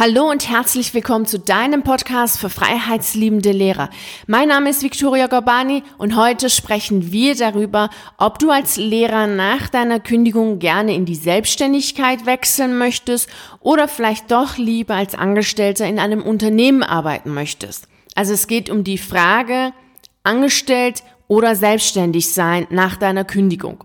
Hallo und herzlich willkommen zu deinem Podcast für freiheitsliebende Lehrer. Mein Name ist Victoria Gorbani und heute sprechen wir darüber, ob du als Lehrer nach deiner Kündigung gerne in die Selbstständigkeit wechseln möchtest oder vielleicht doch lieber als Angestellter in einem Unternehmen arbeiten möchtest. Also es geht um die Frage, angestellt oder selbstständig sein nach deiner Kündigung.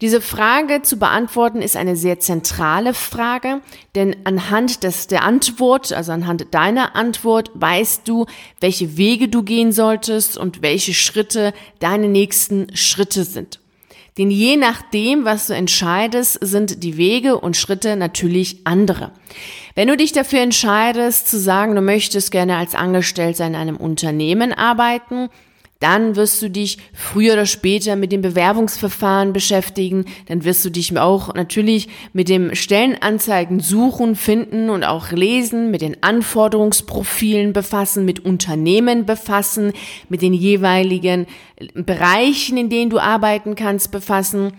Diese Frage zu beantworten ist eine sehr zentrale Frage, denn anhand des, der Antwort, also anhand deiner Antwort, weißt du, welche Wege du gehen solltest und welche Schritte deine nächsten Schritte sind. Denn je nachdem, was du entscheidest, sind die Wege und Schritte natürlich andere. Wenn du dich dafür entscheidest, zu sagen, du möchtest gerne als Angestellter in einem Unternehmen arbeiten, dann wirst du dich früher oder später mit dem Bewerbungsverfahren beschäftigen. Dann wirst du dich auch natürlich mit dem Stellenanzeigen suchen, finden und auch lesen, mit den Anforderungsprofilen befassen, mit Unternehmen befassen, mit den jeweiligen Bereichen, in denen du arbeiten kannst, befassen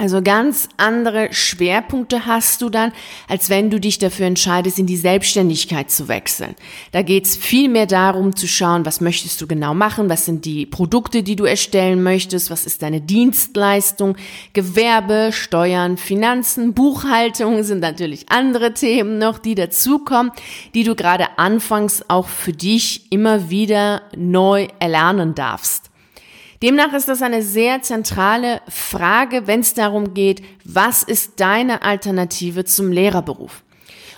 also ganz andere Schwerpunkte hast du dann, als wenn du dich dafür entscheidest, in die Selbstständigkeit zu wechseln. Da geht's viel mehr darum zu schauen, was möchtest du genau machen, was sind die Produkte, die du erstellen möchtest, was ist deine Dienstleistung, Gewerbe, Steuern, Finanzen, Buchhaltung sind natürlich andere Themen noch, die dazukommen, die du gerade anfangs auch für dich immer wieder neu erlernen darfst. Demnach ist das eine sehr zentrale Frage, wenn es darum geht, was ist deine Alternative zum Lehrerberuf?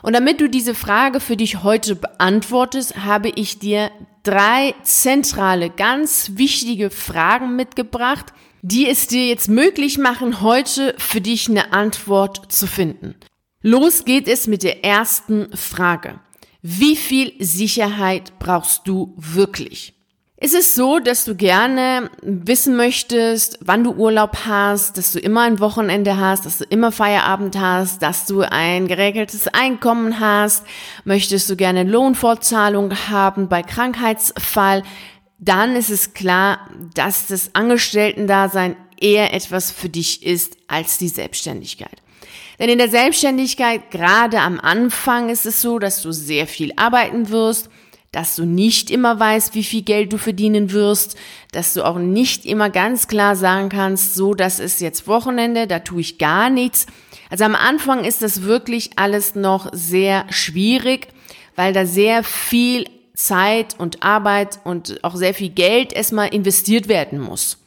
Und damit du diese Frage für dich heute beantwortest, habe ich dir drei zentrale, ganz wichtige Fragen mitgebracht, die es dir jetzt möglich machen, heute für dich eine Antwort zu finden. Los geht es mit der ersten Frage. Wie viel Sicherheit brauchst du wirklich? Ist es so, dass du gerne wissen möchtest, wann du Urlaub hast, dass du immer ein Wochenende hast, dass du immer Feierabend hast, dass du ein geregeltes Einkommen hast? Möchtest du gerne Lohnfortzahlung haben bei Krankheitsfall? Dann ist es klar, dass das Angestellten-Dasein eher etwas für dich ist als die Selbstständigkeit. Denn in der Selbstständigkeit, gerade am Anfang, ist es so, dass du sehr viel arbeiten wirst, dass du nicht immer weißt, wie viel Geld du verdienen wirst, dass du auch nicht immer ganz klar sagen kannst, so, das ist jetzt Wochenende, da tue ich gar nichts. Also am Anfang ist das wirklich alles noch sehr schwierig, weil da sehr viel Zeit und Arbeit und auch sehr viel Geld erstmal investiert werden muss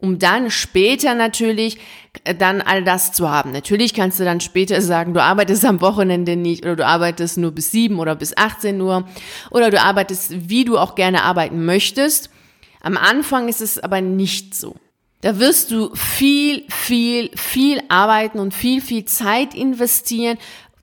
um dann später natürlich äh, dann all das zu haben. Natürlich kannst du dann später sagen, du arbeitest am Wochenende nicht oder du arbeitest nur bis sieben oder bis 18 Uhr oder du arbeitest, wie du auch gerne arbeiten möchtest. Am Anfang ist es aber nicht so. Da wirst du viel, viel, viel arbeiten und viel, viel Zeit investieren,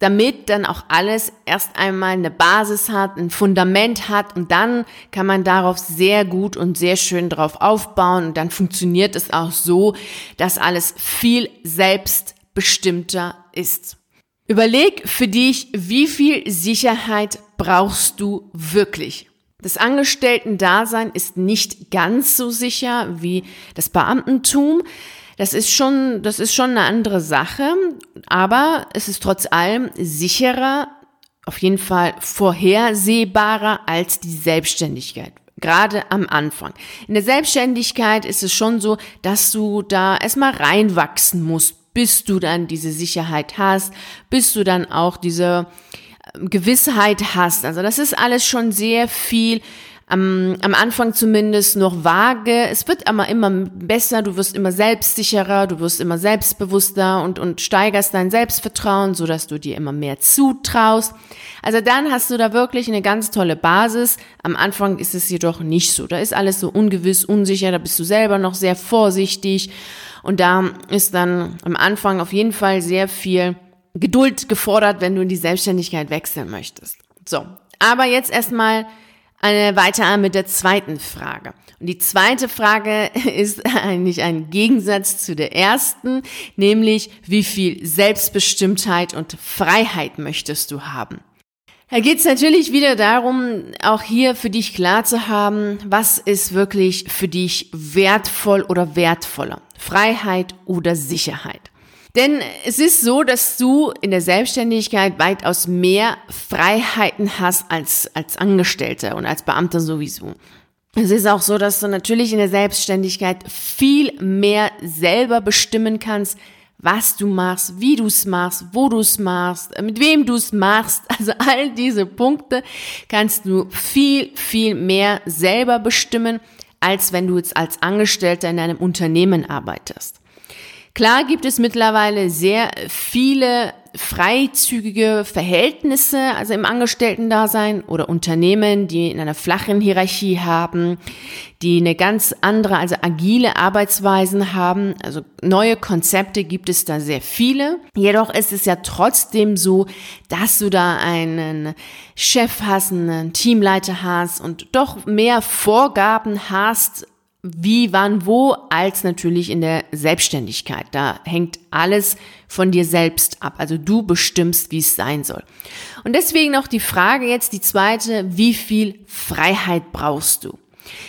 damit dann auch alles erst einmal eine Basis hat, ein Fundament hat und dann kann man darauf sehr gut und sehr schön drauf aufbauen und dann funktioniert es auch so, dass alles viel selbstbestimmter ist. Überleg für dich, wie viel Sicherheit brauchst du wirklich? Das Angestellten-Dasein ist nicht ganz so sicher wie das Beamtentum. Das ist schon, das ist schon eine andere Sache, aber es ist trotz allem sicherer, auf jeden Fall vorhersehbarer als die Selbstständigkeit. Gerade am Anfang. In der Selbstständigkeit ist es schon so, dass du da erstmal reinwachsen musst, bis du dann diese Sicherheit hast, bis du dann auch diese Gewissheit hast. Also das ist alles schon sehr viel am, am Anfang zumindest noch vage. Es wird aber immer besser, du wirst immer selbstsicherer, du wirst immer selbstbewusster und, und steigerst dein Selbstvertrauen, so dass du dir immer mehr zutraust. Also dann hast du da wirklich eine ganz tolle Basis. Am Anfang ist es jedoch nicht so. Da ist alles so ungewiss, unsicher, da bist du selber noch sehr vorsichtig. Und da ist dann am Anfang auf jeden Fall sehr viel Geduld gefordert, wenn du in die Selbstständigkeit wechseln möchtest. So, aber jetzt erstmal weiter mit der zweiten Frage. Und die zweite Frage ist eigentlich ein Gegensatz zu der ersten, nämlich wie viel Selbstbestimmtheit und Freiheit möchtest du haben? Da geht es natürlich wieder darum, auch hier für dich klar zu haben, was ist wirklich für dich wertvoll oder wertvoller? Freiheit oder Sicherheit? Denn es ist so, dass du in der Selbstständigkeit weitaus mehr Freiheiten hast als, als Angestellter und als Beamter sowieso. Es ist auch so, dass du natürlich in der Selbstständigkeit viel mehr selber bestimmen kannst, was du machst, wie du es machst, wo du es machst, mit wem du es machst. Also all diese Punkte kannst du viel, viel mehr selber bestimmen, als wenn du jetzt als Angestellter in einem Unternehmen arbeitest. Klar gibt es mittlerweile sehr viele freizügige Verhältnisse, also im Angestellten-Dasein oder Unternehmen, die in einer flachen Hierarchie haben, die eine ganz andere, also agile Arbeitsweisen haben. Also neue Konzepte gibt es da sehr viele. Jedoch ist es ja trotzdem so, dass du da einen Chef hast, einen Teamleiter hast und doch mehr Vorgaben hast, wie, wann, wo, als natürlich in der Selbstständigkeit. Da hängt alles von dir selbst ab. Also du bestimmst, wie es sein soll. Und deswegen noch die Frage jetzt, die zweite, wie viel Freiheit brauchst du?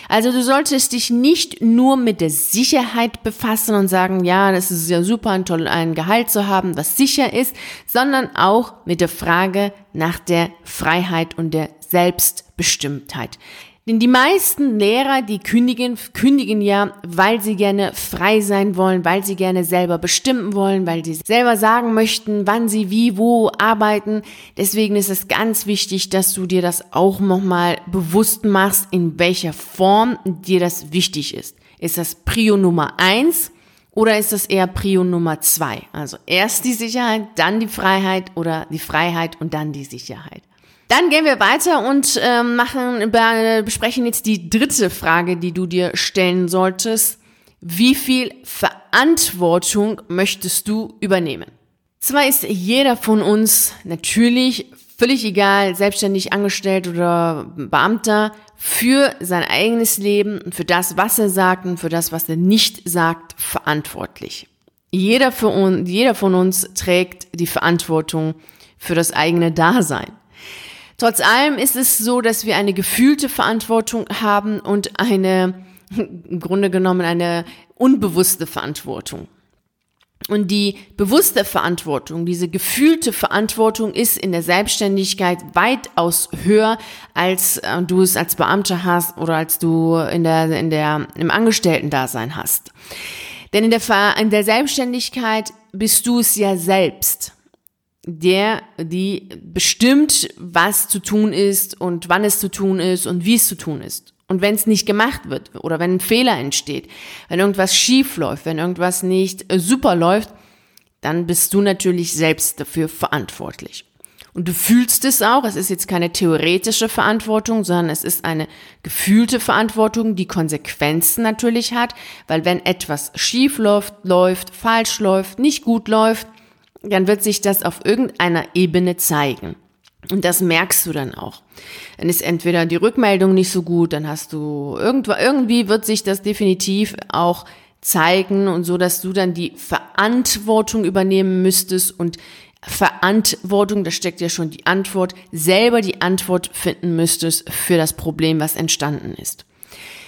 Also du solltest dich nicht nur mit der Sicherheit befassen und sagen, ja, das ist ja super, ein toll ein Gehalt zu haben, was sicher ist, sondern auch mit der Frage nach der Freiheit und der Selbstbestimmtheit. Denn die meisten Lehrer, die kündigen, kündigen ja, weil sie gerne frei sein wollen, weil sie gerne selber bestimmen wollen, weil sie selber sagen möchten, wann sie wie, wo arbeiten. Deswegen ist es ganz wichtig, dass du dir das auch nochmal bewusst machst, in welcher Form dir das wichtig ist. Ist das Prio Nummer eins oder ist das eher Prio Nummer zwei? Also erst die Sicherheit, dann die Freiheit oder die Freiheit und dann die Sicherheit. Dann gehen wir weiter und äh, machen, besprechen jetzt die dritte Frage, die du dir stellen solltest. Wie viel Verantwortung möchtest du übernehmen? Zwar ist jeder von uns natürlich völlig egal, selbstständig angestellt oder Beamter, für sein eigenes Leben und für das, was er sagt und für das, was er nicht sagt, verantwortlich. Jeder, für uns, jeder von uns trägt die Verantwortung für das eigene Dasein. Trotz allem ist es so, dass wir eine gefühlte Verantwortung haben und eine, im Grunde genommen eine unbewusste Verantwortung. Und die bewusste Verantwortung, diese gefühlte Verantwortung ist in der Selbstständigkeit weitaus höher, als äh, du es als Beamter hast oder als du in der, in der, im Angestellten-Dasein hast. Denn in der, in der Selbstständigkeit bist du es ja selbst der, die bestimmt, was zu tun ist und wann es zu tun ist und wie es zu tun ist. Und wenn es nicht gemacht wird oder wenn ein Fehler entsteht, wenn irgendwas schief läuft, wenn irgendwas nicht äh, super läuft, dann bist du natürlich selbst dafür verantwortlich. Und du fühlst es auch, es ist jetzt keine theoretische Verantwortung, sondern es ist eine gefühlte Verantwortung, die Konsequenzen natürlich hat, weil wenn etwas schief läuft, läuft, falsch läuft, nicht gut läuft, dann wird sich das auf irgendeiner Ebene zeigen. Und das merkst du dann auch. Dann ist entweder die Rückmeldung nicht so gut, dann hast du irgendwo, irgendwie wird sich das definitiv auch zeigen und so, dass du dann die Verantwortung übernehmen müsstest und Verantwortung, da steckt ja schon die Antwort, selber die Antwort finden müsstest für das Problem, was entstanden ist.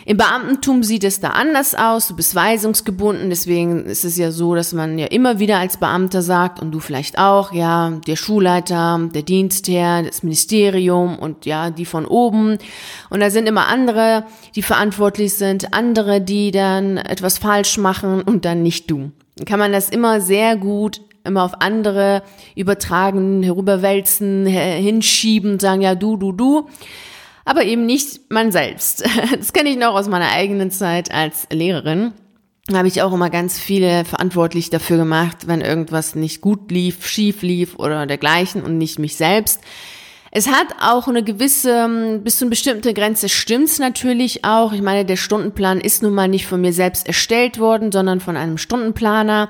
Im Beamtentum sieht es da anders aus. Du bist weisungsgebunden. Deswegen ist es ja so, dass man ja immer wieder als Beamter sagt und du vielleicht auch, ja, der Schulleiter, der Dienstherr, das Ministerium und ja, die von oben. Und da sind immer andere, die verantwortlich sind, andere, die dann etwas falsch machen und dann nicht du. Dann kann man das immer sehr gut immer auf andere übertragen, herüberwälzen, hinschieben, sagen, ja, du, du, du aber eben nicht man selbst. Das kenne ich noch aus meiner eigenen Zeit als Lehrerin. Da habe ich auch immer ganz viele verantwortlich dafür gemacht, wenn irgendwas nicht gut lief, schief lief oder dergleichen und nicht mich selbst. Es hat auch eine gewisse, bis zu einer bestimmten Grenze stimmt's natürlich auch. Ich meine, der Stundenplan ist nun mal nicht von mir selbst erstellt worden, sondern von einem Stundenplaner.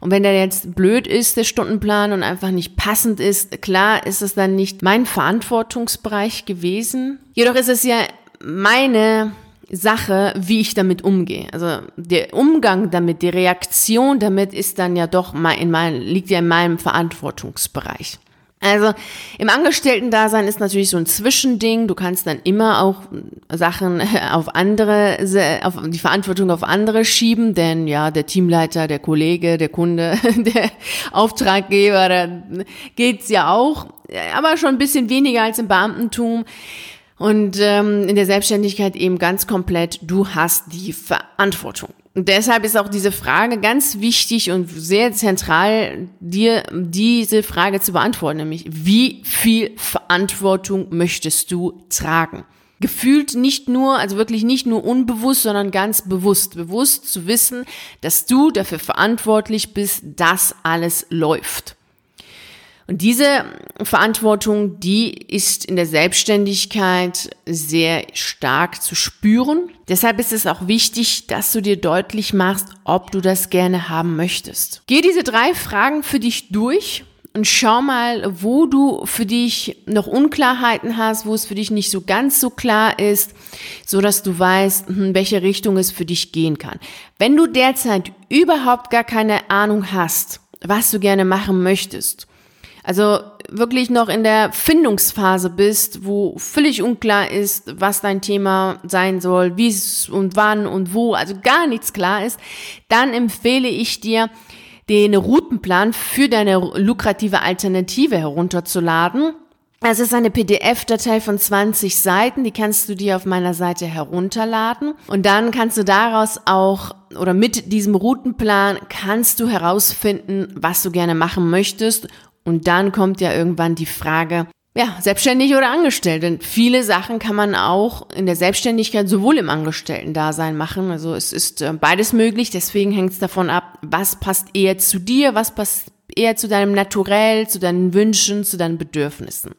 Und wenn der jetzt blöd ist, der Stundenplan, und einfach nicht passend ist, klar ist es dann nicht mein Verantwortungsbereich gewesen. Jedoch ist es ja meine Sache, wie ich damit umgehe. Also der Umgang damit, die Reaktion damit ist dann ja doch in mein, liegt ja in meinem Verantwortungsbereich. Also im Angestellten-Dasein ist natürlich so ein Zwischending. Du kannst dann immer auch Sachen auf andere, auf die Verantwortung auf andere schieben, denn ja, der Teamleiter, der Kollege, der Kunde, der Auftraggeber, da geht's ja auch, aber schon ein bisschen weniger als im Beamtentum. Und ähm, in der Selbstständigkeit eben ganz komplett, du hast die Verantwortung. Und deshalb ist auch diese Frage ganz wichtig und sehr zentral, dir diese Frage zu beantworten, nämlich wie viel Verantwortung möchtest du tragen? Gefühlt nicht nur, also wirklich nicht nur unbewusst, sondern ganz bewusst. Bewusst zu wissen, dass du dafür verantwortlich bist, dass alles läuft. Und diese Verantwortung, die ist in der Selbstständigkeit sehr stark zu spüren. Deshalb ist es auch wichtig, dass du dir deutlich machst, ob du das gerne haben möchtest. Geh diese drei Fragen für dich durch und schau mal, wo du für dich noch Unklarheiten hast, wo es für dich nicht so ganz so klar ist, so dass du weißt, in hm, welche Richtung es für dich gehen kann. Wenn du derzeit überhaupt gar keine Ahnung hast, was du gerne machen möchtest, also wirklich noch in der Findungsphase bist, wo völlig unklar ist, was dein Thema sein soll, wie es und wann und wo, also gar nichts klar ist, dann empfehle ich dir, den Routenplan für deine lukrative Alternative herunterzuladen. Es ist eine PDF-Datei von 20 Seiten, die kannst du dir auf meiner Seite herunterladen und dann kannst du daraus auch oder mit diesem Routenplan kannst du herausfinden, was du gerne machen möchtest und dann kommt ja irgendwann die Frage, ja, selbstständig oder angestellt. Denn viele Sachen kann man auch in der Selbstständigkeit sowohl im Angestellten-Dasein machen. Also es ist äh, beides möglich. Deswegen hängt es davon ab, was passt eher zu dir, was passt eher zu deinem Naturell, zu deinen Wünschen, zu deinen Bedürfnissen.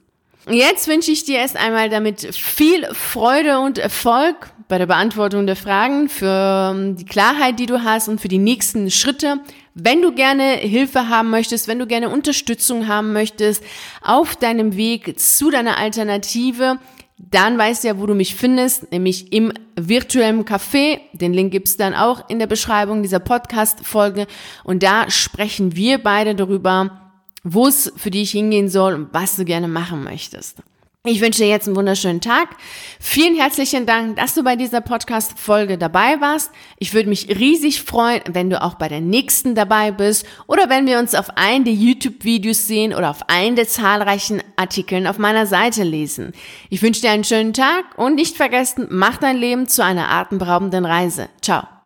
Jetzt wünsche ich dir erst einmal damit viel Freude und Erfolg bei der Beantwortung der Fragen, für ähm, die Klarheit, die du hast und für die nächsten Schritte. Wenn du gerne Hilfe haben möchtest, wenn du gerne Unterstützung haben möchtest auf deinem Weg zu deiner Alternative, dann weißt du ja, wo du mich findest, nämlich im virtuellen Café. Den Link gibt's dann auch in der Beschreibung dieser Podcast-Folge. Und da sprechen wir beide darüber, wo es für dich hingehen soll und was du gerne machen möchtest. Ich wünsche dir jetzt einen wunderschönen Tag. Vielen herzlichen Dank, dass du bei dieser Podcast-Folge dabei warst. Ich würde mich riesig freuen, wenn du auch bei der nächsten dabei bist oder wenn wir uns auf einen der YouTube-Videos sehen oder auf einen der zahlreichen Artikeln auf meiner Seite lesen. Ich wünsche dir einen schönen Tag und nicht vergessen, mach dein Leben zu einer atemberaubenden Reise. Ciao.